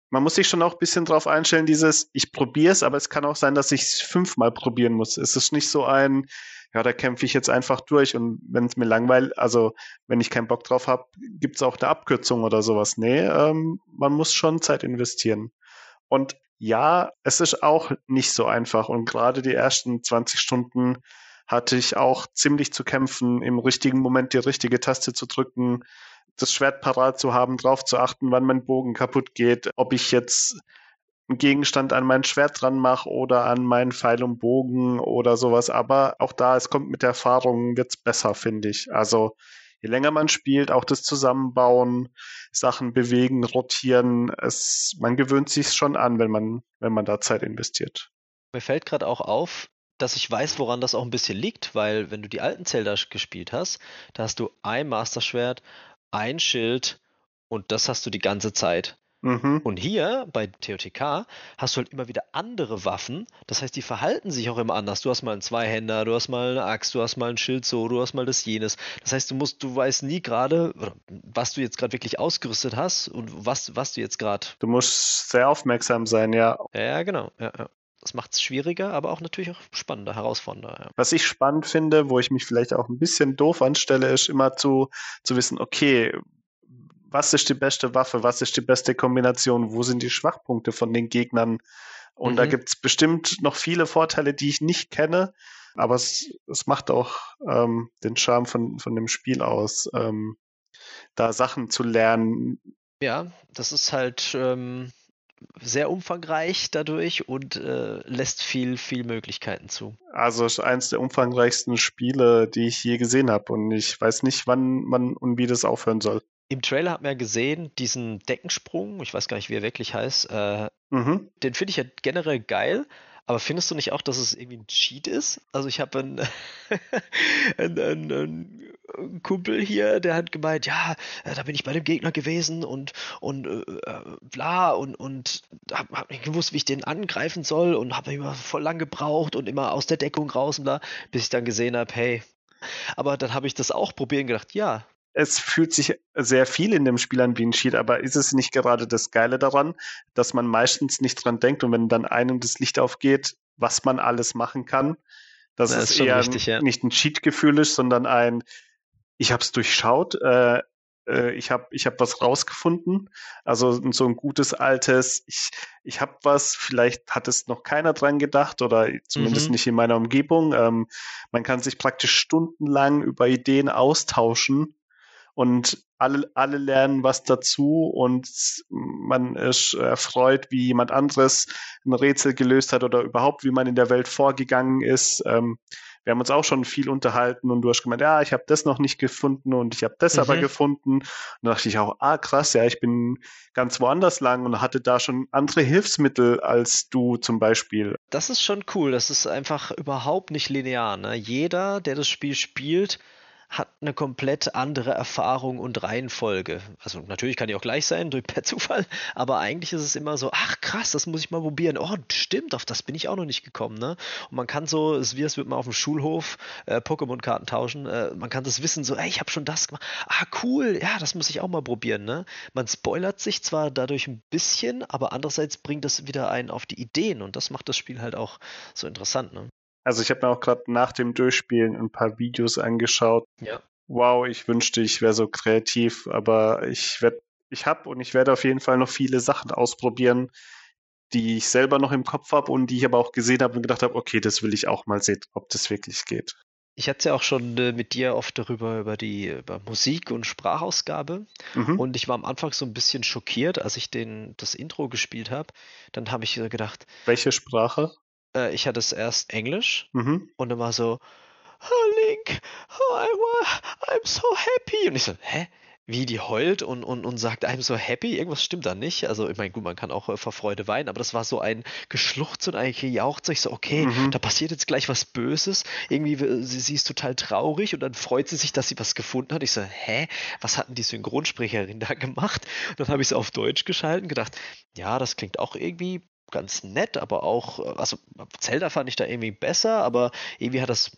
man muss sich schon auch ein bisschen drauf einstellen, dieses, ich probiere es, aber es kann auch sein, dass ich es fünfmal probieren muss. Es ist nicht so ein, ja, da kämpfe ich jetzt einfach durch und wenn es mir langweilt, also wenn ich keinen Bock drauf habe, gibt es auch eine Abkürzung oder sowas. Nee, ähm, man muss schon Zeit investieren. Und ja, es ist auch nicht so einfach und gerade die ersten 20 Stunden hatte ich auch ziemlich zu kämpfen, im richtigen Moment die richtige Taste zu drücken, das Schwert parat zu haben, drauf zu achten, wann mein Bogen kaputt geht, ob ich jetzt einen Gegenstand an mein Schwert dran mache oder an meinen Pfeil und Bogen oder sowas. Aber auch da, es kommt mit der Erfahrung, wird's besser, finde ich. Also je länger man spielt, auch das Zusammenbauen, Sachen bewegen, rotieren, es, man gewöhnt sich schon an, wenn man, wenn man da Zeit investiert. Mir fällt gerade auch auf, dass ich weiß, woran das auch ein bisschen liegt, weil wenn du die alten Zelda gespielt hast, da hast du ein Master Schwert, ein Schild und das hast du die ganze Zeit. Mhm. Und hier bei TOTK hast du halt immer wieder andere Waffen. Das heißt, die verhalten sich auch immer anders. Du hast mal einen Zweihänder, du hast mal eine Axt, du hast mal ein Schild so, du hast mal das jenes. Das heißt, du musst, du weißt nie gerade, was du jetzt gerade wirklich ausgerüstet hast und was, was du jetzt gerade. Du musst sehr aufmerksam sein, ja. Ja, genau. Ja, ja. Das macht es schwieriger, aber auch natürlich auch spannender, herausfordernder. Ja. Was ich spannend finde, wo ich mich vielleicht auch ein bisschen doof anstelle, ist immer zu, zu wissen, okay, was ist die beste Waffe, was ist die beste Kombination, wo sind die Schwachpunkte von den Gegnern. Und mhm. da gibt es bestimmt noch viele Vorteile, die ich nicht kenne, aber es, es macht auch ähm, den Charme von, von dem Spiel aus, ähm, da Sachen zu lernen. Ja, das ist halt ähm, sehr umfangreich dadurch und äh, lässt viel, viel Möglichkeiten zu. Also es ist eines der umfangreichsten Spiele, die ich je gesehen habe und ich weiß nicht, wann man und wie das aufhören soll. Im Trailer hat man ja gesehen, diesen Deckensprung, ich weiß gar nicht, wie er wirklich heißt, äh, mhm. den finde ich ja generell geil, aber findest du nicht auch, dass es irgendwie ein Cheat ist? Also ich habe einen, einen, einen, einen, Kumpel hier, der hat gemeint, ja, äh, da bin ich bei dem Gegner gewesen und und äh, bla und und hab, hab nicht gewusst, wie ich den angreifen soll und habe immer voll lang gebraucht und immer aus der Deckung raus und bla, bis ich dann gesehen habe, hey, aber dann habe ich das auch probiert und gedacht, ja, es fühlt sich sehr viel in dem Spiel an wie ein Cheat, aber ist es nicht gerade das Geile daran, dass man meistens nicht dran denkt und wenn dann einem das Licht aufgeht, was man alles machen kann, dass das es eher richtig, ja. nicht ein Cheat-Gefühl ist, sondern ein, ich habe es durchschaut, äh, äh, ich habe ich hab was rausgefunden. Also so ein gutes altes, ich, ich habe was, vielleicht hat es noch keiner dran gedacht oder zumindest mhm. nicht in meiner Umgebung. Ähm, man kann sich praktisch stundenlang über Ideen austauschen und alle, alle lernen was dazu und man ist erfreut, wie jemand anderes ein Rätsel gelöst hat oder überhaupt, wie man in der Welt vorgegangen ist. Ähm, wir haben uns auch schon viel unterhalten und du hast gemeint, ja, ich habe das noch nicht gefunden und ich habe das mhm. aber gefunden. Und da dachte ich auch, ah krass, ja, ich bin ganz woanders lang und hatte da schon andere Hilfsmittel als du zum Beispiel. Das ist schon cool. Das ist einfach überhaupt nicht linear. Ne? Jeder, der das Spiel spielt, hat eine komplett andere Erfahrung und Reihenfolge. Also natürlich kann die auch gleich sein, durch per Zufall, aber eigentlich ist es immer so, ach krass, das muss ich mal probieren. Oh, stimmt, auf das bin ich auch noch nicht gekommen. Ne? Und man kann so, es wie es wird man auf dem Schulhof äh, Pokémon-Karten tauschen, äh, man kann das wissen, so, ey, ich habe schon das gemacht. Ah, cool, ja, das muss ich auch mal probieren. Ne? Man spoilert sich zwar dadurch ein bisschen, aber andererseits bringt das wieder einen auf die Ideen und das macht das Spiel halt auch so interessant. Ne? Also ich habe mir auch gerade nach dem Durchspielen ein paar Videos angeschaut. Ja. Wow, ich wünschte, ich wäre so kreativ, aber ich werde, ich habe und ich werde auf jeden Fall noch viele Sachen ausprobieren, die ich selber noch im Kopf habe und die ich aber auch gesehen habe und gedacht habe, okay, das will ich auch mal sehen, ob das wirklich geht. Ich hatte ja auch schon äh, mit dir oft darüber über die über Musik und Sprachausgabe mhm. und ich war am Anfang so ein bisschen schockiert, als ich den das Intro gespielt habe. Dann habe ich gedacht, welche Sprache? Äh, ich hatte es erst Englisch mhm. und dann war so, oh, Link, oh, I, I'm so happy. Und ich so, hä? Wie die heult und, und, und sagt einem so happy, irgendwas stimmt da nicht. Also, ich meine, gut, man kann auch äh, vor Freude weinen, aber das war so ein Geschluchz und ein Gejauchz. Ich so, okay, mhm. da passiert jetzt gleich was Böses. Irgendwie, sie, sie ist total traurig und dann freut sie sich, dass sie was gefunden hat. Ich so, hä? Was hat denn die Synchronsprecherin da gemacht? Und dann habe ich es auf Deutsch geschalten, gedacht, ja, das klingt auch irgendwie ganz nett, aber auch, also Zelda fand ich da irgendwie besser, aber irgendwie hat das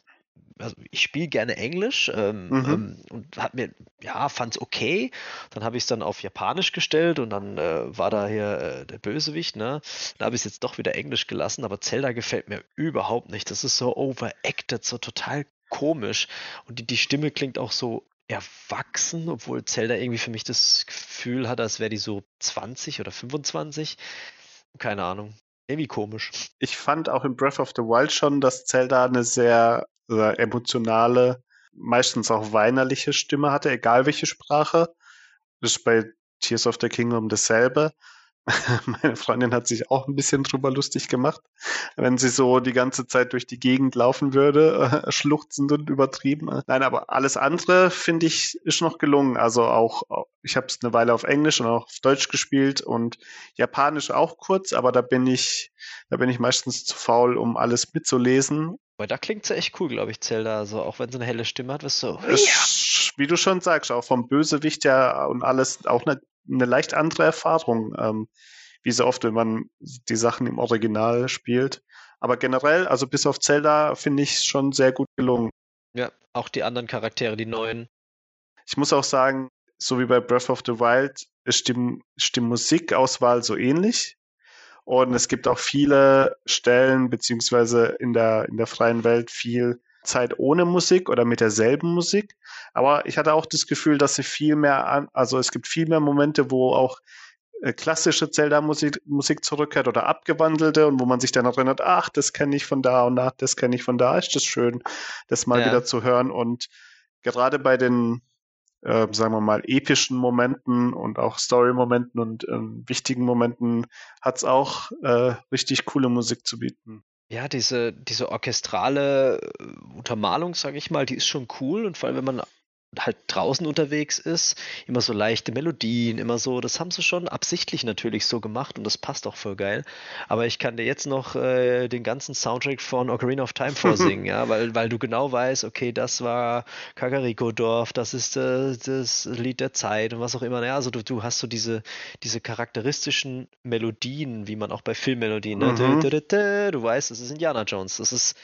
also ich spiele gerne Englisch ähm, mhm. ähm, und hat mir, ja, fand es okay. Dann habe ich es dann auf Japanisch gestellt und dann äh, war da hier äh, der Bösewicht, ne? Dann habe ich es jetzt doch wieder Englisch gelassen, aber Zelda gefällt mir überhaupt nicht. Das ist so overacted, so total komisch. Und die, die Stimme klingt auch so erwachsen, obwohl Zelda irgendwie für mich das Gefühl hat, als wäre die so 20 oder 25. Keine Ahnung. Irgendwie komisch. Ich fand auch in Breath of the Wild schon, dass Zelda eine sehr, sehr emotionale, meistens auch weinerliche Stimme hatte, egal welche Sprache. Das ist bei Tears of the Kingdom dasselbe. Meine Freundin hat sich auch ein bisschen drüber lustig gemacht, wenn sie so die ganze Zeit durch die Gegend laufen würde, äh, schluchzend und übertrieben. Nein, aber alles andere finde ich ist noch gelungen. Also auch, ich habe es eine Weile auf Englisch und auch auf Deutsch gespielt und Japanisch auch kurz, aber da bin ich, da bin ich meistens zu faul, um alles mitzulesen. Weil da klingt sie echt cool, glaube ich, Zelda. Also auch wenn sie eine helle Stimme hat, wirst so. Ist, wie du schon sagst, auch vom Bösewicht ja und alles auch eine eine leicht andere Erfahrung, ähm, wie so oft, wenn man die Sachen im Original spielt. Aber generell, also bis auf Zelda, finde ich schon sehr gut gelungen. Ja, auch die anderen Charaktere, die neuen. Ich muss auch sagen, so wie bei Breath of the Wild ist die, ist die Musikauswahl so ähnlich. Und es gibt auch viele Stellen, beziehungsweise in der, in der freien Welt viel Zeit ohne Musik oder mit derselben Musik. Aber ich hatte auch das Gefühl, dass sie viel mehr an, also es gibt viel mehr Momente, wo auch äh, klassische Zelda-Musik Musik zurückkehrt oder abgewandelte und wo man sich dann erinnert, ach, das kenne ich von da und ach, das kenne ich von da. Ist das schön, das mal ja. wieder zu hören. Und gerade bei den, äh, sagen wir mal, epischen Momenten und auch Story-Momenten und äh, wichtigen Momenten hat es auch äh, richtig coole Musik zu bieten. Ja, diese, diese orchestrale äh, Untermalung, sage ich mal, die ist schon cool und vor allem, wenn man halt draußen unterwegs ist, immer so leichte Melodien, immer so, das haben sie schon absichtlich natürlich so gemacht und das passt auch voll geil. Aber ich kann dir jetzt noch äh, den ganzen Soundtrack von Ocarina of Time vorsingen, ja, weil, weil du genau weißt, okay, das war Kakariko-Dorf, das ist äh, das Lied der Zeit und was auch immer. Ja, also du, du hast so diese, diese charakteristischen Melodien, wie man auch bei Filmmelodien, ne? Mhm. du weißt, das ist Indiana Jones, das ist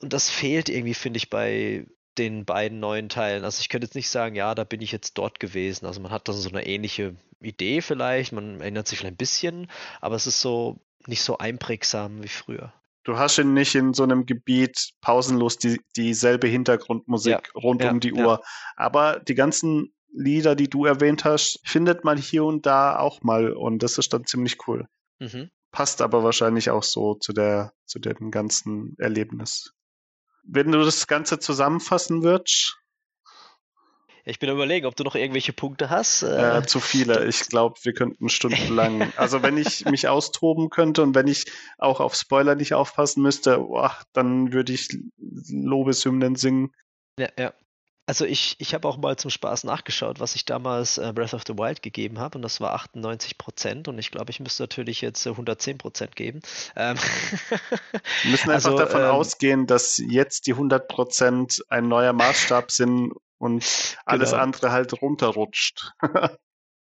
und das fehlt irgendwie, finde ich, bei den beiden neuen Teilen. Also ich könnte jetzt nicht sagen, ja, da bin ich jetzt dort gewesen. Also man hat dann so eine ähnliche Idee vielleicht, man erinnert sich vielleicht ein bisschen, aber es ist so nicht so einprägsam wie früher. Du hast ihn nicht in so einem Gebiet pausenlos die, dieselbe Hintergrundmusik ja, rund ja, um die Uhr. Ja. Aber die ganzen Lieder, die du erwähnt hast, findet man hier und da auch mal und das ist dann ziemlich cool. Mhm. Passt aber wahrscheinlich auch so zu der, zu dem ganzen Erlebnis wenn du das Ganze zusammenfassen würdest? Ich bin überlegen, ob du noch irgendwelche Punkte hast. Äh, zu viele. Ich glaube, wir könnten stundenlang. also wenn ich mich austoben könnte und wenn ich auch auf Spoiler nicht aufpassen müsste, boah, dann würde ich Lobeshymnen singen. Ja, ja. Also ich, ich habe auch mal zum Spaß nachgeschaut, was ich damals äh, Breath of the Wild gegeben habe und das war 98 Prozent und ich glaube, ich müsste natürlich jetzt äh, 110 Prozent geben. Ähm Wir müssen einfach also, davon ähm, ausgehen, dass jetzt die 100 Prozent ein neuer Maßstab sind und alles genau. andere halt runterrutscht.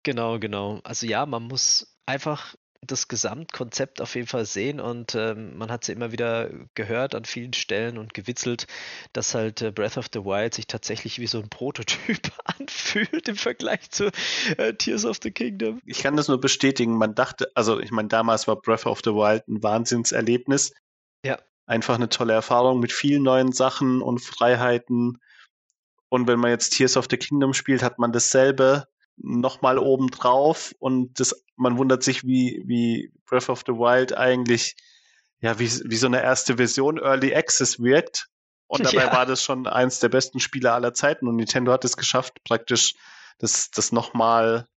genau, genau. Also ja, man muss einfach das Gesamtkonzept auf jeden Fall sehen und ähm, man hat es ja immer wieder gehört an vielen Stellen und gewitzelt, dass halt äh, Breath of the Wild sich tatsächlich wie so ein Prototyp anfühlt im Vergleich zu äh, Tears of the Kingdom. Ich kann das nur bestätigen. Man dachte, also ich meine, damals war Breath of the Wild ein Wahnsinnserlebnis. Ja. Einfach eine tolle Erfahrung mit vielen neuen Sachen und Freiheiten. Und wenn man jetzt Tears of the Kingdom spielt, hat man dasselbe nochmal oben drauf und das, man wundert sich, wie, wie Breath of the Wild eigentlich, ja, wie, wie so eine erste Version Early Access wirkt. Und dabei ja. war das schon eins der besten Spiele aller Zeiten und Nintendo hat es geschafft, praktisch das, das nochmal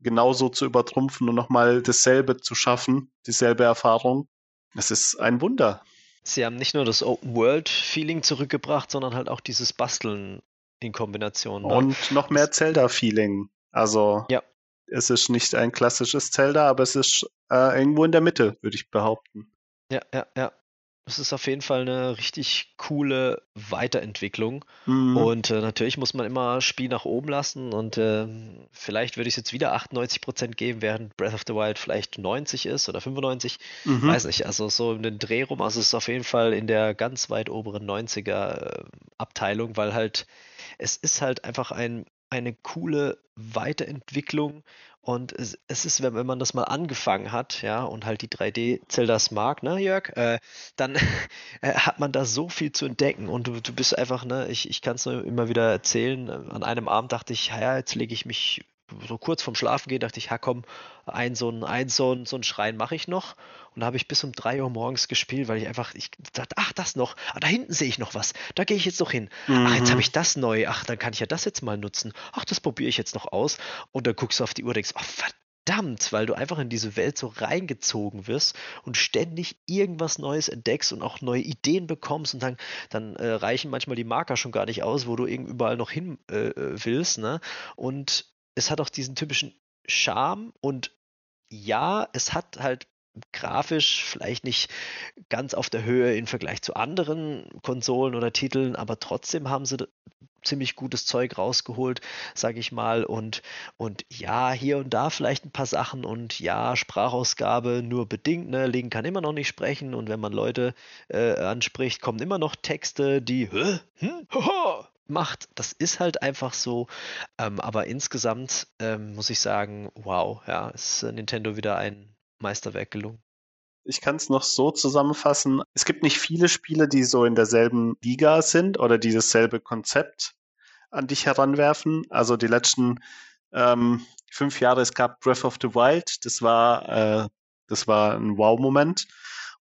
genauso zu übertrumpfen und nochmal dasselbe zu schaffen, dieselbe Erfahrung. Es ist ein Wunder. Sie haben nicht nur das Open World Feeling zurückgebracht, sondern halt auch dieses Basteln in Kombination. Ne? Und noch mehr Zelda-Feeling. Also ja. Es ist nicht ein klassisches Zelda, aber es ist äh, irgendwo in der Mitte, würde ich behaupten. Ja, ja, ja. Das ist auf jeden Fall eine richtig coole Weiterentwicklung. Mhm. Und äh, natürlich muss man immer Spiel nach oben lassen. Und äh, vielleicht würde ich es jetzt wieder 98% geben, während Breath of the Wild vielleicht 90 ist oder 95. Mhm. Weiß nicht. Also so in den Dreh rum. Also es ist auf jeden Fall in der ganz weit oberen 90er äh, Abteilung, weil halt es ist halt einfach ein eine coole Weiterentwicklung. Und es, es ist, wenn, man das mal angefangen hat, ja, und halt die 3D-Zeldas mag, ne, Jörg, äh, dann äh, hat man da so viel zu entdecken. Und du, du bist einfach, ne, ich, ich kann es nur immer wieder erzählen, an einem Abend dachte ich, ja, jetzt lege ich mich so kurz vorm Schlafen gehen, dachte ich, ja komm, ein so ein, ein so ein, so ein Schrein mache ich noch. Und da habe ich bis um 3 Uhr morgens gespielt, weil ich einfach, ich dachte, ach, das noch, ah, da hinten sehe ich noch was, da gehe ich jetzt noch hin. Mhm. Ach, jetzt habe ich das neu, ach, dann kann ich ja das jetzt mal nutzen. Ach, das probiere ich jetzt noch aus. Und dann guckst du auf die Uhr und denkst, oh, verdammt, weil du einfach in diese Welt so reingezogen wirst und ständig irgendwas Neues entdeckst und auch neue Ideen bekommst und dann, dann äh, reichen manchmal die Marker schon gar nicht aus, wo du überall noch hin äh, äh willst, ne? Und es hat auch diesen typischen Charme und ja, es hat halt grafisch vielleicht nicht ganz auf der Höhe im Vergleich zu anderen Konsolen oder Titeln, aber trotzdem haben sie ziemlich gutes Zeug rausgeholt, sage ich mal. Und, und ja, hier und da vielleicht ein paar Sachen und ja, Sprachausgabe nur bedingt. Ne? Link kann immer noch nicht sprechen und wenn man Leute äh, anspricht, kommen immer noch Texte, die Hä? Hm? Hoho! Macht. Das ist halt einfach so. Ähm, aber insgesamt ähm, muss ich sagen, wow, ja, ist äh, Nintendo wieder ein Meisterwerk gelungen. Ich kann es noch so zusammenfassen. Es gibt nicht viele Spiele, die so in derselben Liga sind oder die dasselbe Konzept an dich heranwerfen. Also die letzten ähm, fünf Jahre, es gab Breath of the Wild, das war, äh, das war ein Wow-Moment.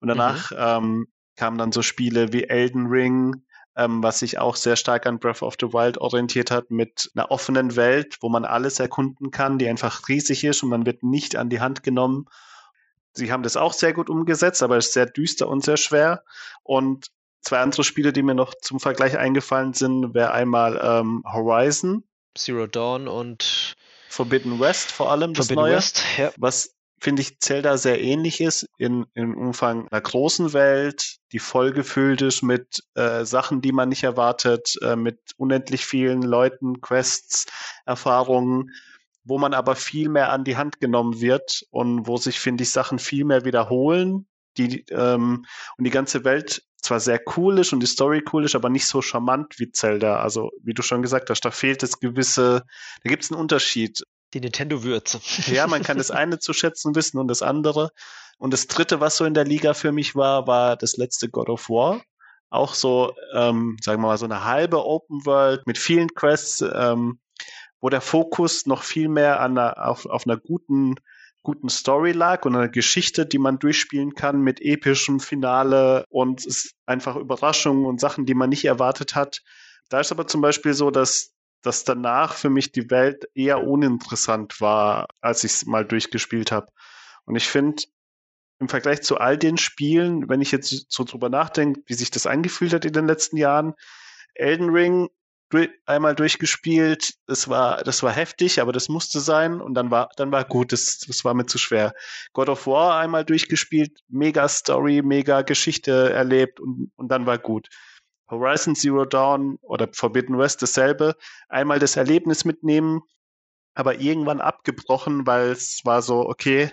Und danach mhm. ähm, kamen dann so Spiele wie Elden Ring, ähm, was sich auch sehr stark an Breath of the Wild orientiert hat, mit einer offenen Welt, wo man alles erkunden kann, die einfach riesig ist und man wird nicht an die Hand genommen. Sie haben das auch sehr gut umgesetzt, aber es ist sehr düster und sehr schwer. Und zwei andere Spiele, die mir noch zum Vergleich eingefallen sind, wäre einmal ähm, Horizon. Zero Dawn und Forbidden West vor allem, das Forbidden Neue, West, ja. was finde ich, Zelda sehr ähnlich ist in, im Umfang einer großen Welt, die vollgefüllt ist mit äh, Sachen, die man nicht erwartet, äh, mit unendlich vielen Leuten, Quests, Erfahrungen, wo man aber viel mehr an die Hand genommen wird und wo sich, finde ich, Sachen viel mehr wiederholen, die ähm, und die ganze Welt zwar sehr cool ist und die Story cool ist, aber nicht so charmant wie Zelda. Also, wie du schon gesagt hast, da fehlt es gewisse, da gibt es einen Unterschied. Die Nintendo-Würze. Ja, man kann das eine zu schätzen wissen und das andere. Und das dritte, was so in der Liga für mich war, war das letzte God of War. Auch so, ähm, sagen wir mal, so eine halbe Open World mit vielen Quests, ähm, wo der Fokus noch viel mehr an einer, auf, auf einer guten, guten Story lag und einer Geschichte, die man durchspielen kann mit epischem Finale und es einfach Überraschungen und Sachen, die man nicht erwartet hat. Da ist aber zum Beispiel so, dass dass danach für mich die Welt eher uninteressant war, als ich es mal durchgespielt habe. Und ich finde, im Vergleich zu all den Spielen, wenn ich jetzt so drüber nachdenke, wie sich das angefühlt hat in den letzten Jahren, Elden Ring einmal durchgespielt. Das war, das war heftig, aber das musste sein. Und dann war, dann war gut. Das, das war mir zu schwer. God of War einmal durchgespielt, mega Story, mega Geschichte erlebt und, und dann war gut. Horizon Zero Dawn oder Forbidden West dasselbe. Einmal das Erlebnis mitnehmen, aber irgendwann abgebrochen, weil es war so, okay,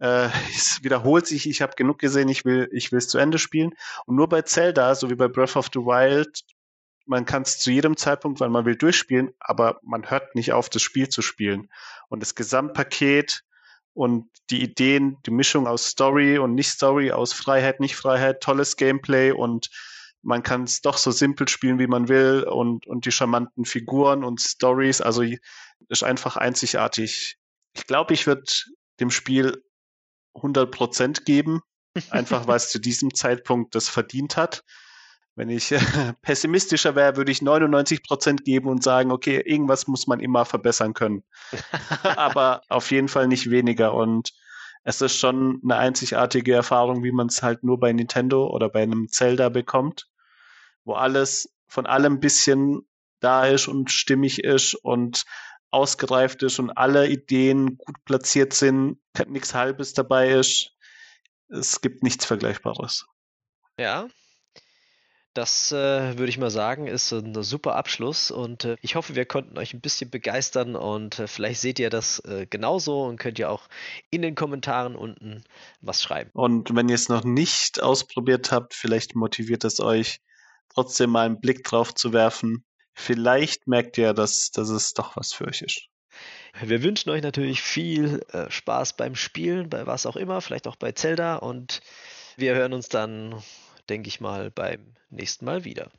äh, es wiederholt sich, ich habe genug gesehen, ich will ich will es zu Ende spielen. Und nur bei Zelda, so wie bei Breath of the Wild, man kann es zu jedem Zeitpunkt, weil man will, durchspielen, aber man hört nicht auf, das Spiel zu spielen. Und das Gesamtpaket und die Ideen, die Mischung aus Story und Nicht-Story, aus Freiheit, Nicht-Freiheit, tolles Gameplay und man kann es doch so simpel spielen, wie man will und, und die charmanten Figuren und Stories, also ist einfach einzigartig. Ich glaube, ich würde dem Spiel 100 Prozent geben, einfach weil es zu diesem Zeitpunkt das verdient hat. Wenn ich äh, pessimistischer wäre, würde ich 99 Prozent geben und sagen, okay, irgendwas muss man immer verbessern können. Aber auf jeden Fall nicht weniger. Und es ist schon eine einzigartige Erfahrung, wie man es halt nur bei Nintendo oder bei einem Zelda bekommt, wo alles von allem ein bisschen da ist und stimmig ist und ausgereift ist und alle Ideen gut platziert sind, nichts Halbes dabei ist. Es gibt nichts Vergleichbares. Ja, das äh, würde ich mal sagen, ist ein super Abschluss und äh, ich hoffe, wir konnten euch ein bisschen begeistern und äh, vielleicht seht ihr das äh, genauso und könnt ihr auch in den Kommentaren unten was schreiben. Und wenn ihr es noch nicht ausprobiert habt, vielleicht motiviert es euch, trotzdem mal einen Blick drauf zu werfen vielleicht merkt ihr, dass, dass es doch was für euch ist. Wir wünschen euch natürlich viel äh, Spaß beim Spielen, bei was auch immer, vielleicht auch bei Zelda und wir hören uns dann, denke ich mal, beim nächsten Mal wieder.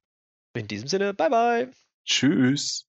In diesem Sinne, bye bye. Tschüss.